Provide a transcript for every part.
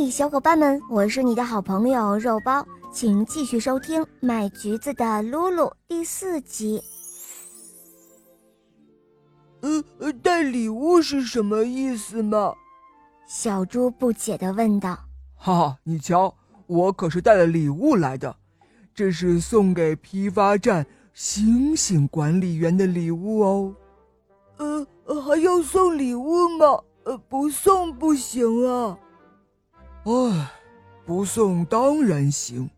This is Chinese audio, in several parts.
嘿，小伙伴们，我是你的好朋友肉包，请继续收听《卖橘子的露露》第四集。呃呃，带礼物是什么意思吗？小猪不解的问道。哈哈，你瞧，我可是带了礼物来的，这是送给批发站星星管理员的礼物哦。呃，还要送礼物吗？呃，不送不行啊。唉，不送当然行，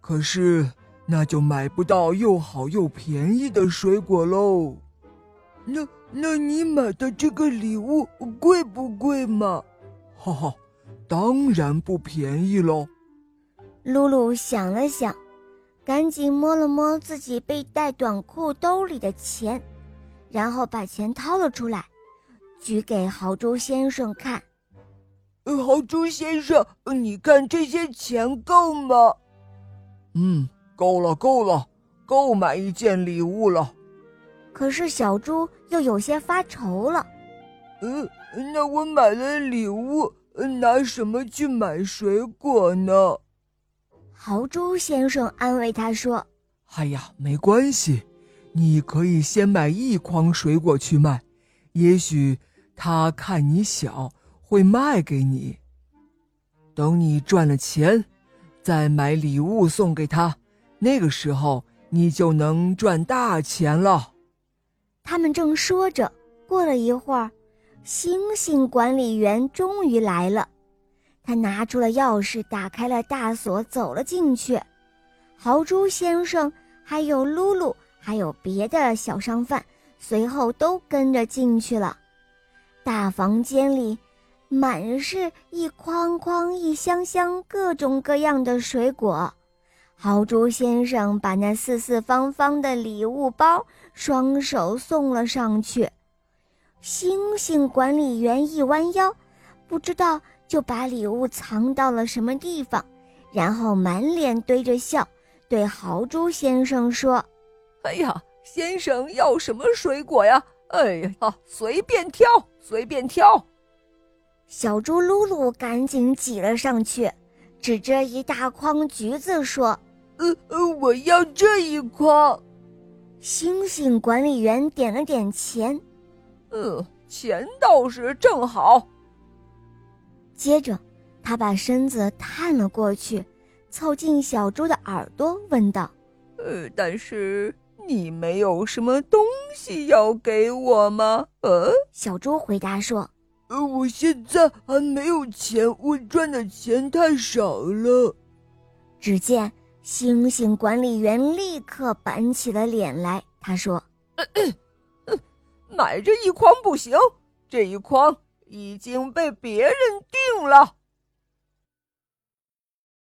可是那就买不到又好又便宜的水果喽。那那你买的这个礼物贵不贵嘛？哈哈，当然不便宜喽。露露想了想，赶紧摸了摸自己背带短裤兜里的钱，然后把钱掏了出来，举给豪猪先生看。豪猪先生，你看这些钱够吗？嗯，够了，够了，够买一件礼物了。可是小猪又有些发愁了。嗯，那我买了礼物，拿什么去买水果呢？豪猪先生安慰他说：“哎呀，没关系，你可以先买一筐水果去卖，也许他看你小。”会卖给你。等你赚了钱，再买礼物送给他，那个时候你就能赚大钱了。他们正说着，过了一会儿，星星管理员终于来了。他拿出了钥匙，打开了大锁，走了进去。豪猪先生、还有露露，还有别的小商贩，随后都跟着进去了。大房间里。满是一筐筐、一箱箱各种各样的水果，豪猪先生把那四四方方的礼物包双手送了上去。星星管理员一弯腰，不知道就把礼物藏到了什么地方，然后满脸堆着笑，对豪猪先生说：“哎呀，先生要什么水果呀？哎呀，随便挑，随便挑。”小猪噜噜赶紧挤了上去，指着一大筐橘子说：“呃呃，我要这一筐。”星星管理员点了点钱，“呃，钱倒是正好。”接着，他把身子探了过去，凑近小猪的耳朵问道：“呃，但是你没有什么东西要给我吗？”呃，小猪回答说。呃，我现在还没有钱，我赚的钱太少了。只见星星管理员立刻板起了脸来，他说：“买这一筐不行，这一筐已经被别人定了。”